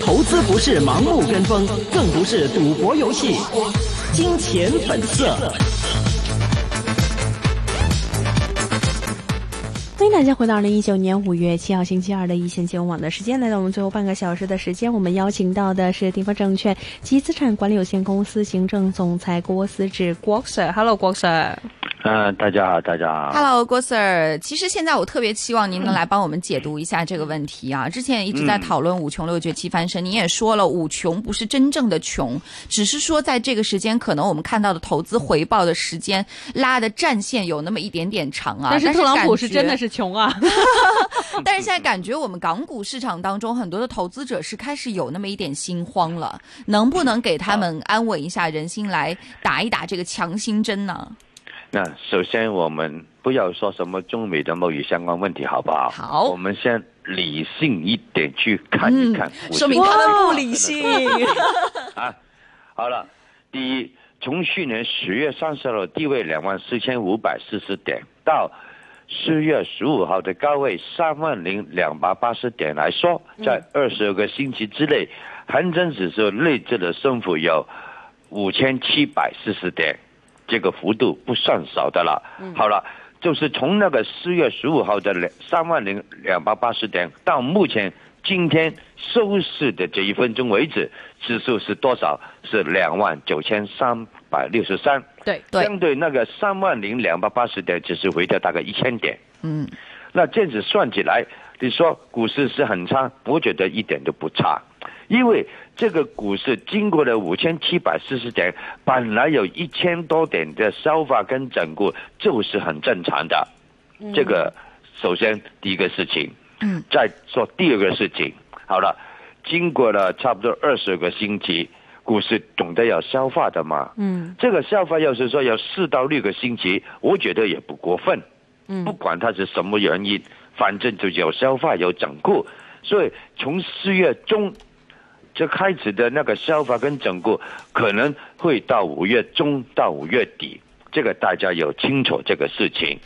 投资不是盲目跟风，更不是赌博游戏。金钱本色。欢迎大家回到二零一九年五月七号星期二的一线金融网的时间，来到我们最后半个小时的时间，我们邀请到的是地方证券及资产管理有限公司行政总裁郭思志郭 Sir。Hello，郭 Sir。嗯，大家好，大家好。Hello，郭 Sir。其实现在我特别期望您能来帮我们解读一下这个问题啊。之前也一直在讨论五穷六绝七翻身，您也说了五穷不是真正的穷，只是说在这个时间可能我们看到的投资回报的时间拉的战线有那么一点点长啊。但是特朗普是真的是穷啊。但是现在感觉我们港股市场当中很多的投资者是开始有那么一点心慌了，能不能给他们安稳一下人心，来打一打这个强心针呢？那首先我们不要说什么中美的贸易相关问题，好不好？好我们先理性一点去看一看。嗯说明他们不理性。啊，好了，第一，从去年十月三十号低位两万四千五百四十点到四月十五号的高位三万零两百八十点来说，在二十二个星期之内，恒生指数内置的升幅有五千七百四十点，这个幅度不算少的了。好了。就是从那个四月十五号的两三万零两百八十点到目前今天收市的这一分钟为止，指数是多少？是两万九千三百六十三。对对相对那个三万零两百八十点，只是回调大概一千点。嗯，那这样子算起来，你说股市是很差，我觉得一点都不差，因为这个股市经过了五千七百四十点，本来有一千多点的消化跟整固，就是很正常的。这个首先第一个事情，嗯，再说第二个事情，好了，经过了差不多二十个星期，股市总得要消化的嘛。嗯这个消化要是说有四到六个星期，我觉得也不过分。嗯不管它是什么原因，反正就有消化有整固，所以从四月中就开始的那个消化跟整固，可能会到五月中到五月底，这个大家有清楚这个事情。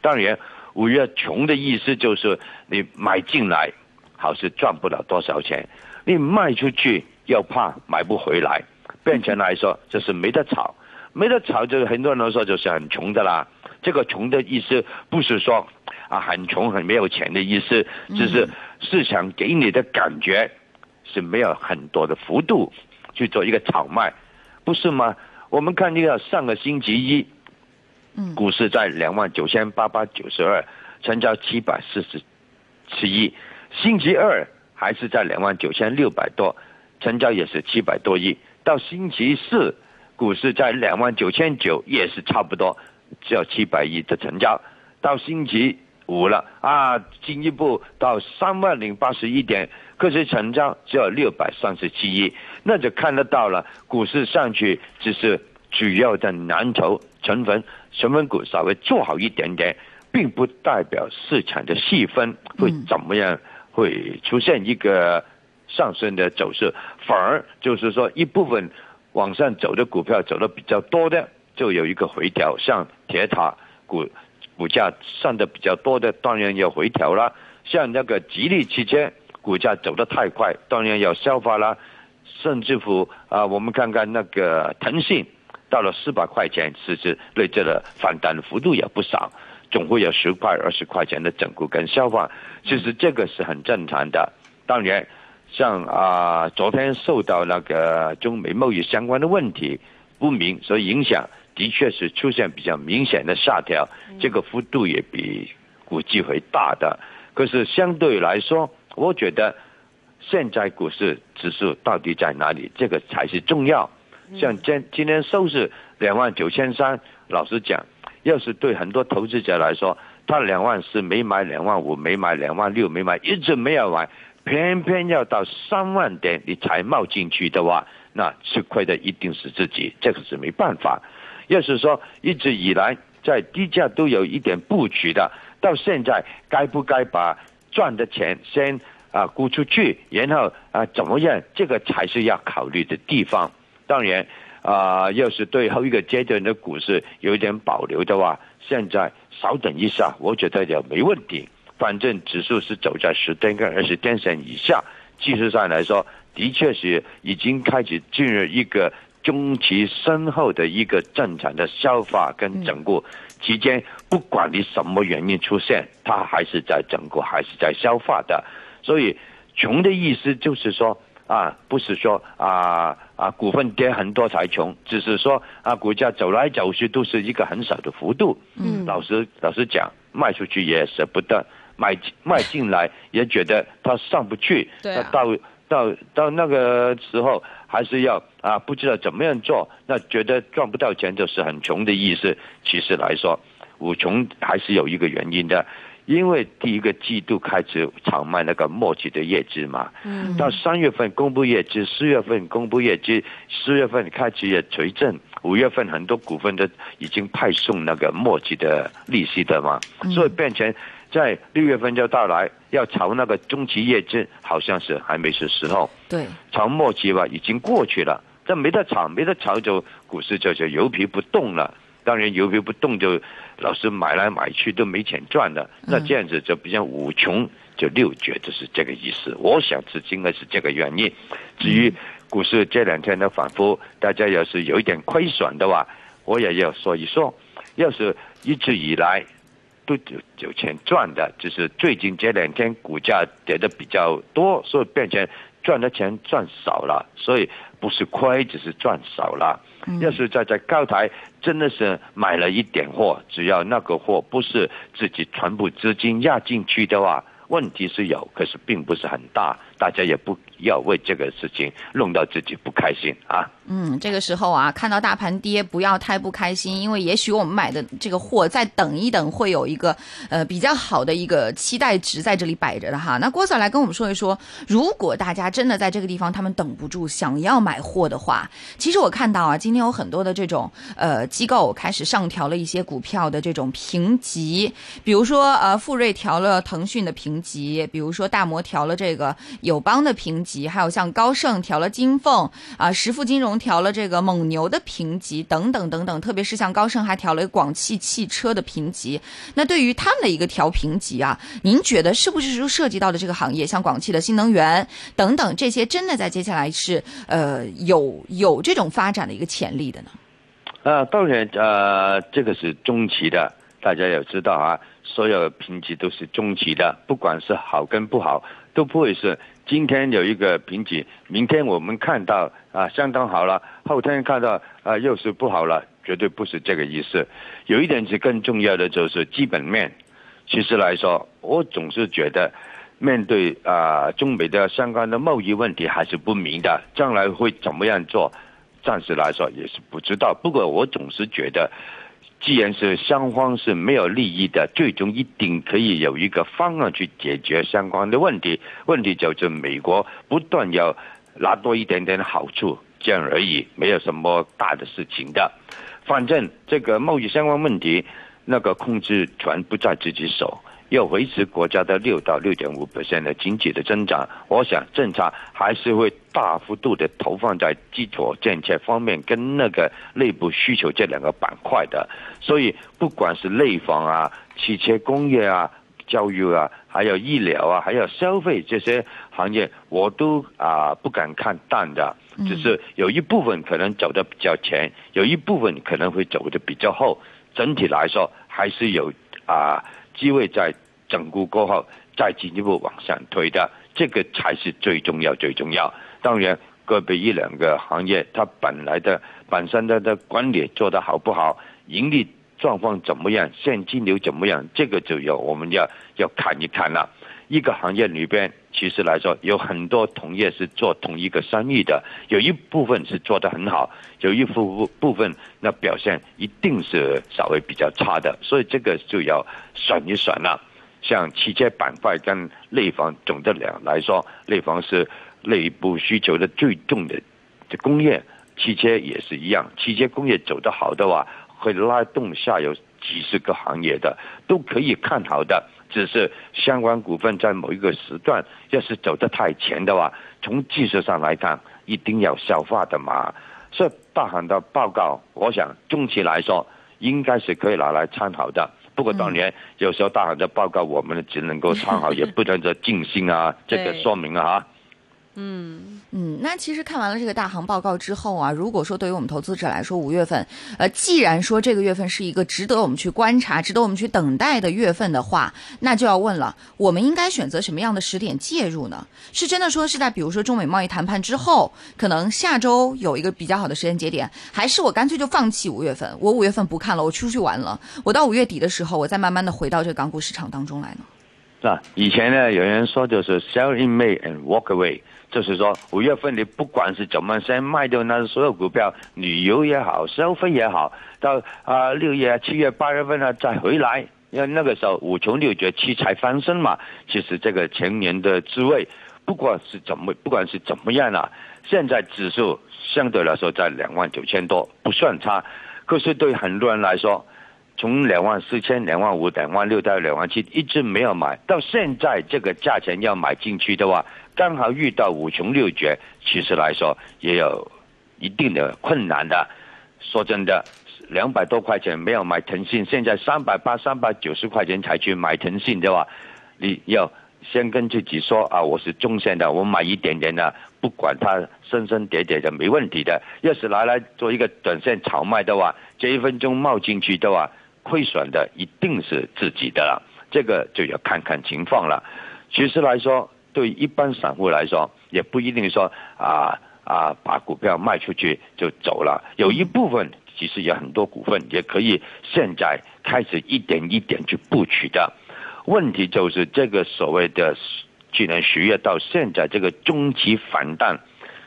当然，五月穷的意思就是你买进来，好是赚不了多少钱，你卖出去又怕买不回来，变成来说就是没得炒，没得炒就是很多人都说就是很穷的啦。这个穷的意思不是说啊很穷很没有钱的意思，只是市场给你的感觉是没有很多的幅度去做一个炒卖，不是吗？我们看这个上个星期一，嗯。股市在两万九千八百九十二，成交七百四十七亿，星期二还是在两万九千六百多，成交也是七百多亿，到星期四股市在两万九千九，也是差不多只有七百亿的成交，到星期五了。啊，进一步到三万零八十一点，可是成交只有六百三十七亿，那就看得到了，股市上去只是主要的蓝筹成分成分股稍微做好一点点，并不代表市场的细分会怎么样，会出现一个上升的走势，反而就是说一部分往上走的股票走的比较多的，就有一个回调，像铁塔股股价上的比较多的，当然要回调啦。像那个吉利汽车股价走得太快，当然要消化啦。甚至乎啊，我们看看那个腾讯到了四百块钱，其实累计的反弹幅度也不少，总会有十块、二十块钱的整固跟消化，其实这个是很正常的。当然，像啊，昨天受到那个中美贸易相关的问题不明所以影响，的确是出现比较明显的下调，这个幅度也比估计会大的。可是相对来说，我觉得现在股市指数到底在哪里，这个才是重要。像今今天收市两万九千三，老实讲，要是对很多投资者来说，他两万四没买，两万五没买，两万六没买，一直没有买，偏偏要到三万点你才冒进去的话，那吃亏的一定是自己，这个是没办法。要是说一直以来在低价都有一点布局的，到现在该不该把赚的钱先啊估出去，然后啊怎么样？这个才是要考虑的地方。当然啊，要是对后一个阶段的股市有一点保留的话，现在稍等一下，我觉得也没问题。反正指数是走在十天跟二十天线以下，技术上来说，的确是已经开始进入一个中期深厚的一个正常的消化跟整固期间，不管你什么原因出现，它还是在整固，还是在消化的。所以，穷的意思就是说啊，不是说啊啊股份跌很多才穷，只是说啊股价走来走去都是一个很小的幅度。嗯老实老实讲，卖出去也舍不得，买卖进来也觉得它上不去。对啊那到到到那个时候还是要啊，不知道怎么样做，那觉得赚不到钱就是很穷的意思。其实来说，五穷还是有一个原因的，因为第一个季度开始炒卖那个末期的业绩嘛，嗯。到三月份公布业绩，四月份公布业绩，四月份开始也垂正，五月份很多股份都已经派送那个末期的利息的嘛，所以变成在六月份就到来，要炒那个中期业绩，好像是还没是时候，对，炒末期吧已经过去了，这没得炒，没得炒就股市就就油皮不动了。当然油皮不动就老是买来买去都没钱赚的，那这样子就比较五穷就六绝，就是这个意思。我想是应该是这个原因。至于股市这两天的反复，大家要是有一点亏损的话，我也要说一说。要是一直以来都有有钱赚的，就是最近这两天股价跌的比较多，所以变成赚的钱赚少了，所以不是亏，只是赚少了。要是在在高台真的是买了一点货，只要那个货不是自己全部资金压进去的话，问题是有，可是并不是很大，大家也不要为这个事情弄到自己不开心啊。嗯，这个时候啊，看到大盘跌，不要太不开心，因为也许我们买的这个货再等一等，会有一个呃比较好的一个期待值在这里摆着的哈。那郭 Sir 来跟我们说一说，如果大家真的在这个地方他们等不住想要买货的话，其实我看到啊，今天有很多的这种呃机构开始上调了一些股票的这种评级，比如说呃富瑞调了腾讯的评级，比如说大摩调了这个友邦的评级，还有像高盛调了金凤啊、实富金融调了这个蒙牛的评级等等等等，特别是像高盛还调了广汽汽车的评级。那对于他们的一个调评级啊，您觉得是不是说涉及到的这个行业，像广汽的新能源等等这些，真的在接下来是呃有有这种发展的一个潜力的呢？呃，当然，呃，这个是中期的，大家要知道啊，所有评级都是中期的，不管是好跟不好，都不会是今天有一个瓶颈，明天我们看到啊相当好了，后天看到啊又是不好了，绝对不是这个意思。有一点是更重要的，就是基本面。其实来说，我总是觉得，面对啊、中美的相关的贸易问题还是不明的，将来会怎么样做？暂时来说也是不知道。不过我总是觉得，既然是双方是没有利益的，最终一定可以有一个方案去解决相关的问题。问题就是美国不断要拿多一点点好处，这样而已，没有什么大的事情的。反正这个贸易相关问题，那个控制权不在自己手。要维持国家的六到六点五的经济的增长，我想政策还是会大幅度的投放在基础建设方面跟那个内部需求这两个板块的。所以不管是内房啊、汽车工业啊、教育啊，还有医疗啊，还有消费这些行业，我都啊不敢看淡的。只是有一部分可能走得比较前，有一部分可能会走得比较后。整体来说，还是有啊。机会在整固过后再进一步往上推的，这个才是最重要最重要。当然，个别一两个行业它本来的本身的的管理做得好不好，盈利状况怎么样，现金流怎么样，这个就要我们要要看一看了。一个行业里边，其实来说有很多同业是做同一个生意的，有一部分是做得很好，有一部部分那表现一定是稍微比较差的，所以这个就要选一选了。像汽车板块跟内房总的量来说，内房是内部需求的最重的这工业，汽车也是一样，汽车工业走得好的话，会拉动下游几十个行业的，都可以看好的。只是相关股份在某一个时段，要是走得太前的话，从技术上来看，一定要消化的嘛。所以大行的报告，我想中期来说，应该是可以拿来参考的。不过当然有时候大行的报告我们只能够参考，也不能说尽信啊，这个说明啊哈。嗯嗯，那其实看完了这个大行报告之后啊，如果说对于我们投资者来说，五月份，呃，既然说这个月份是一个值得我们去观察、值得我们去等待的月份的话，那就要问了，我们应该选择什么样的时点介入呢？是真的说是在比如说中美贸易谈判之后，可能下周有一个比较好的时间节点，还是我干脆就放弃五月份，我五月份不看了，我出去玩了，我到五月底的时候，我再慢慢的回到这个港股市场当中来呢？那以前呢，有人说就是 sell in May and walk away。就是说，五月份你不管是怎么先卖掉那所有股票，旅游也好，消费也好，到啊六月、七月、八月份呢再回来，因为那个时候五穷六绝七彩翻身嘛。其实这个前年的滋味，不管是怎么，不管是怎么样啊，现在指数相对来说在两万九千多，不算差。可是对很多人来说，从两万四千、两万五、两万六到两万七，一直没有买到现在这个价钱要买进去的话。刚好遇到五穷六绝，其实来说也有一定的困难的。说真的，两百多块钱没有买腾讯，现在三百八、三百九十块钱才去买腾讯的话，你要先跟自己说啊，我是中线的，我买一点点的，不管它升升跌跌的，没问题的。要是拿来做一个短线炒卖的话，这一分钟冒进去的话，亏损的一定是自己的了。这个就要看看情况了。其实来说。对一般散户来说，也不一定说啊啊把股票卖出去就走了。有一部分其实有很多股份也可以现在开始一点一点去布局的。问题就是这个所谓的去年十月到现在这个中期反弹，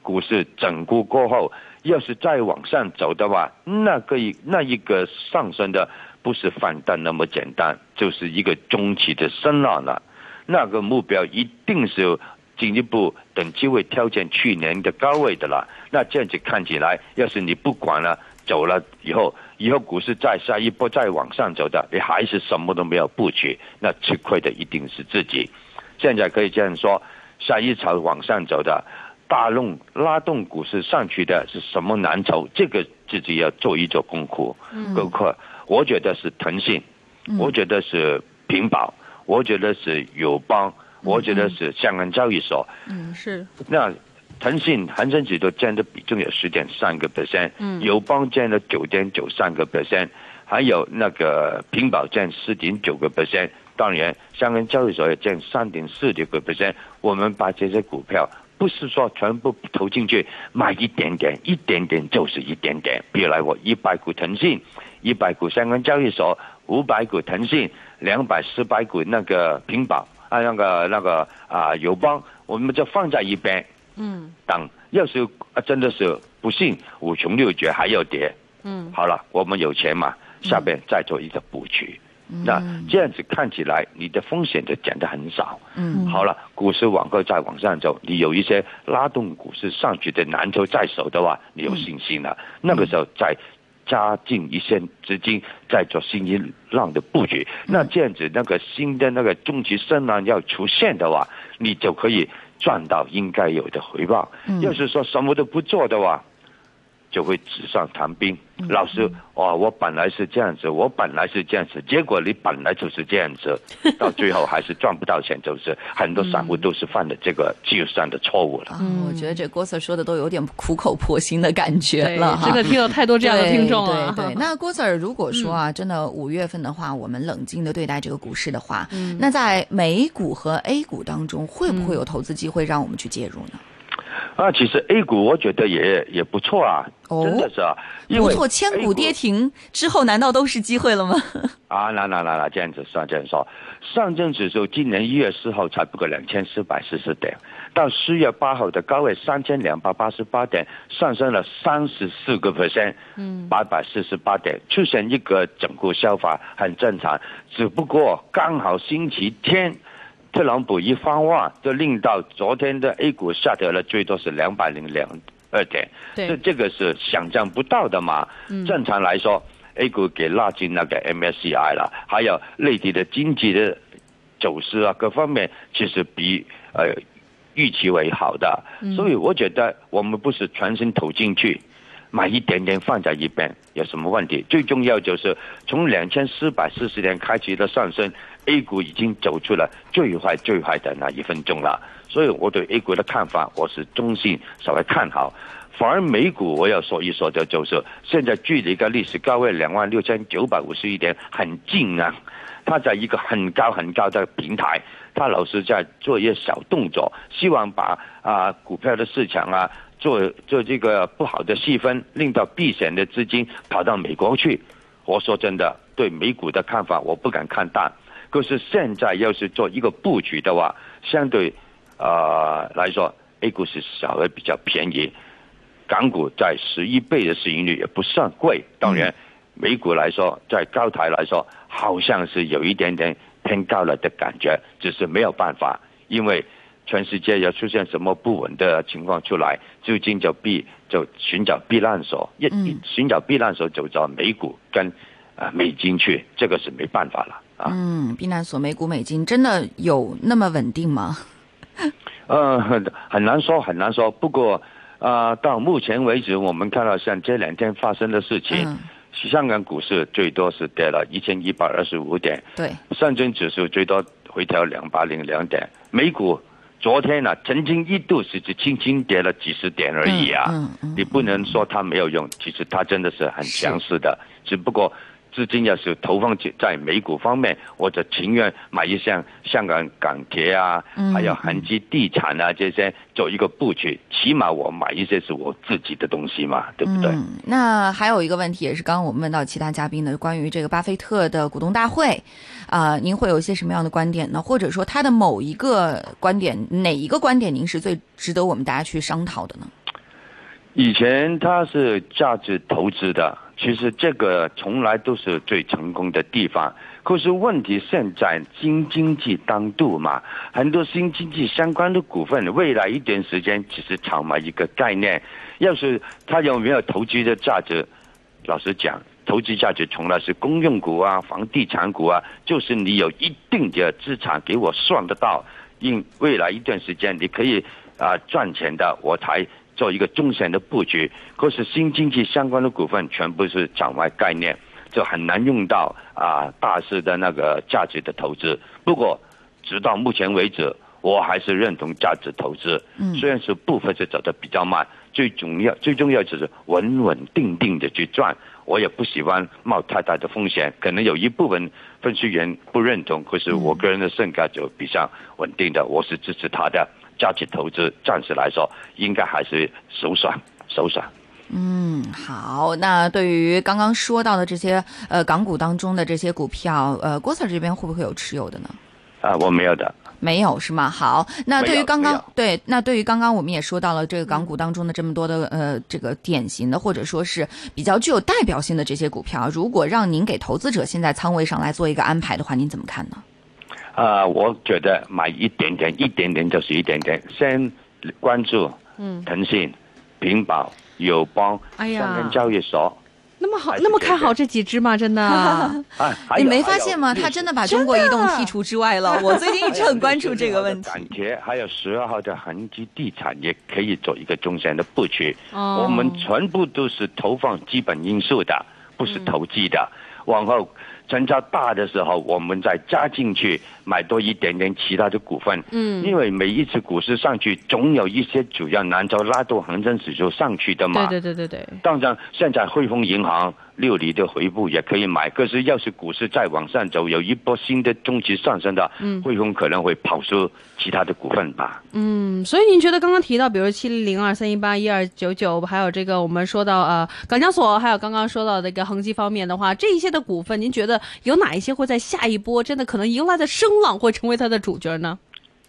股市整固过后，要是再往上走的话，那个那一个上升的不是反弹那么简单，就是一个中期的升浪了。那个目标一定是进一步等机会挑战去年的高位的了。那这样子看起来，要是你不管了，走了以后，以后股市再下一波再往上走的，你还是什么都没有布局，那吃亏的一定是自己。现在可以这样说，下一潮往上走的，大龙拉动股市上去的是什么蓝筹？这个自己要做一做功课。功课，我觉得是腾讯，我觉得是平保。我觉得是友邦，我觉得是香港交易所。嗯，是。那腾讯恒生指数占的比重有十点三个 percent，嗯，友邦占了九点九三个 percent，还有那个平保占四点九个 percent，当然香港交易所也占三点四六个 percent。我们把这些股票不是说全部投进去买一点点，一点点就是一点点。比如来我一百股腾讯，一百股香港交易所，五百股腾讯。两百四百股那个平保啊，那个那个啊友邦，我们就放在一边，嗯，等要是啊真的是不幸五穷六绝还要跌，嗯，好了，我们有钱嘛，下边再做一个布局，那这样子看起来你的风险就减得很少，嗯，好了，股市往后再往上走，你有一些拉动股市上去的蓝筹在手的话，你有信心了，那个时候再。加进一些资金，再做新一浪的布局。那这样子，那个新的那个中期升浪要出现的话，你就可以赚到应该有的回报。要是说什么都不做的话，就会纸上谈兵。老师，哇，我本来是这样子，我本来是这样子，结果你本来就是这样子，到最后还是赚不到钱，就是很多散户都是犯了这个技术上的错误了。嗯，我觉得这郭 Sir 说的都有点苦口婆心的感觉了真的听了太多这样的听众了。对对，那郭 Sir 如果说啊，真的五月份的话，我们冷静的对待这个股市的话，那在美股和 A 股当中，会不会有投资机会让我们去介入呢？啊，其实 A 股我觉得也也不错啊，真的是啊，不错，千股跌停之后，难道都是机会了吗？啊，那那那那这样子算这样说，上证指数今年一月四号才不过两千四百四十点，到四月八号的高位三千两百八十八点，上升了三十四个 percent，嗯，八百四十八点，出现一个整固消法很正常，只不过刚好星期天。特朗普一番话，就令到昨天的 A 股下跌了，最多是两百零两二点。这这个是想象不到的嘛？正常来说，A 股给拉进那个 MSCI 了，还有内地的经济的走势啊，各方面其实比呃预期为好的。所以我觉得我们不是全身投进去，买一点点放在一边有什么问题？最重要就是从两千四百四十点开始的上升，A 股已经走出了最坏最坏的那一分钟了。所以我对 A 股的看法，我是中性稍微看好。反而美股我要说一说的，就是现在距离一个历史高位两万六千九百五十一点很近啊，它在一个很高很高的平台，它老是在做一些小动作，希望把啊股票的市场啊做做这个不好的细分，令到避险的资金跑到美国去。我说真的，对美股的看法我不敢看淡，可是现在要是做一个布局的话，相对啊来说，A 股是稍微比较便宜。港股在十一倍的市盈率也不算贵，当然，美股来说，在高台来说，好像是有一点点偏高了的感觉，只是没有办法，因为全世界要出现什么不稳的情况出来，资金就避就寻找避难所，一寻找避难所就找美股跟啊美金去，这个是没办法了啊。嗯，避难所美股美金真的有那么稳定吗？呃，很难说，很难说，不过。啊，到目前为止，我们看到像这两天发生的事情，香港股市最多是跌了一千一百二十五点，对，上证指数最多回调两百零两点，美股昨天呢曾经一度是只轻轻跌了几十点而已啊，你不能说它没有用，其实它真的是很强势的，只不过。资金要是投放在美股方面，我就情愿买一项香港港铁啊，还有恒基地产啊这些做一个布局，起码我买一些是我自己的东西嘛，对不对？那还有一个问题，也是刚刚我们问到其他嘉宾的，关于这个巴菲特的股东大会，啊，您会有一些什么样的观点呢？或者说他的某一个观点，哪一个观点您是最值得我们大家去商讨的呢？以前他是价值投资的。其实这个从来都是最成功的地方，可是问题现在新经济当度嘛，很多新经济相关的股份，未来一段时间只是炒卖一个概念。要是它有没有投资的价值？老实讲，投资价值从来是公用股啊、房地产股啊，就是你有一定的资产给我算得到，因未来一段时间你可以啊赚钱的，我才。做一个中线的布局，可是新经济相关的股份全部是场外概念，就很难用到啊大势的那个价值的投资。不过，直到目前为止，我还是认同价值投资。嗯，虽然是部分是走的比较慢，最重要最重要就是稳稳定定的去赚。我也不喜欢冒太大的风险，可能有一部分分析员不认同，可是我个人的性格就比较稳定的，我是支持他的。价值投资暂时来说，应该还是首选，首选。嗯，好。那对于刚刚说到的这些呃港股当中的这些股票，呃，郭 Sir 这边会不会有持有的呢？啊，我没有的。没有是吗？好。那对于刚刚对，那对于刚刚我们也说到了这个港股当中的这么多的呃这个典型的或者说是比较具有代表性的这些股票，如果让您给投资者现在仓位上来做一个安排的话，您怎么看呢？啊，我觉得买一点点，一点点就是一点点。先关注，嗯，腾讯、平保、友邦、哎呀，三根交易所，那么好，那么看好这几只吗？真的？你没发现吗？他真的把中国移动剔除之外了。我最近一直很关注这个问题。感觉还有十二号的恒基地产也可以做一个中线的布局。哦，我们全部都是投放基本因素的，不是投机的。往后。成交大的时候，我们再加进去买多一点点其他的股份。嗯，因为每一次股市上去，总有一些主要难招拉动恒生指数上去的嘛。对对对对对。当然，现在汇丰银行。六厘的回补也可以买，可是要是股市再往上走，有一波新的中期上升的，嗯汇丰可能会跑出其他的股份吧。嗯，所以您觉得刚刚提到，比如七零零二三一八一二九九，还有这个我们说到呃港交所，还有刚刚说到的一个恒基方面的话，这一些的股份，您觉得有哪一些会在下一波真的可能迎来的会成为它的主角呢？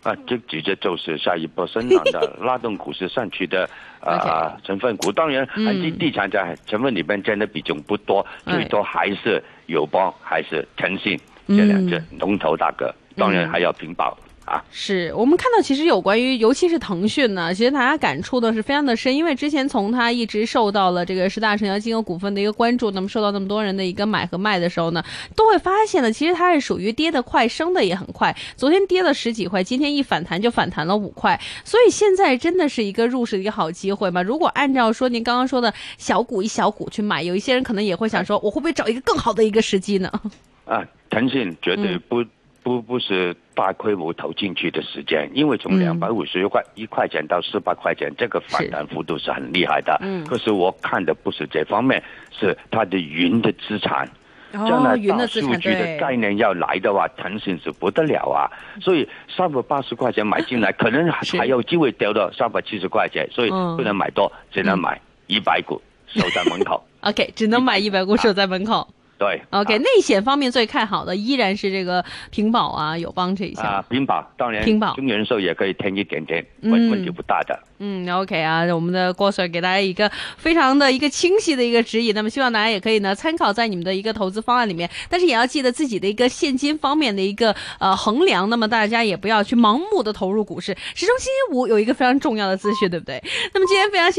啊，这直接就是下一波升浪的 拉动股市上去的啊成分股。当然，恒基地产在成分里面占的比重不多，最多还是友邦还是腾讯这两只龙头大哥。当然还要平保。啊。是我们看到，其实有关于，尤其是腾讯呢，其实大家感触的是非常的深，因为之前从它一直受到了这个十大成交金额股份的一个关注，那么受到那么多人的一个买和卖的时候呢，都会发现呢，其实它是属于跌得快，升的也很快。昨天跌了十几块，今天一反弹就反弹了五块，所以现在真的是一个入市的一个好机会嘛。如果按照说您刚刚说的小股一小股去买，有一些人可能也会想说，我会不会找一个更好的一个时机呢？啊，腾讯绝对嗯不、不不是大规模投进去的时间，因为从嗯两百五十块一块钱到四百块钱，这个反弹幅度是很厉害的。嗯可是我看的不是这方面，是它的云的资产。将来哦云大的资产数据的概念要来的话，腾讯是不得了啊！所以三百八十块钱买进来，可能 还有机会掉到三百七十块钱，所以嗯不能买多，只能买一百股，守在门口。OK，只能买一百股 守在门口。对 OK，、啊内险方面最看好的依然是这个平保啊、友邦这一项。啊，平保当然，平保中人寿也可以添一点点，嗯问问题不大的。嗯，OK 啊，我们的郭 Sir 给大家一个非常的一个清晰的一个指引，那么希望大家也可以呢参考在你们的一个投资方案里面，但是也要记得自己的一个现金方面的一个呃衡量，那么大家也不要去盲目的投入股市。始终星期五有一个非常重要的资讯，对不对？那么今天非常谢。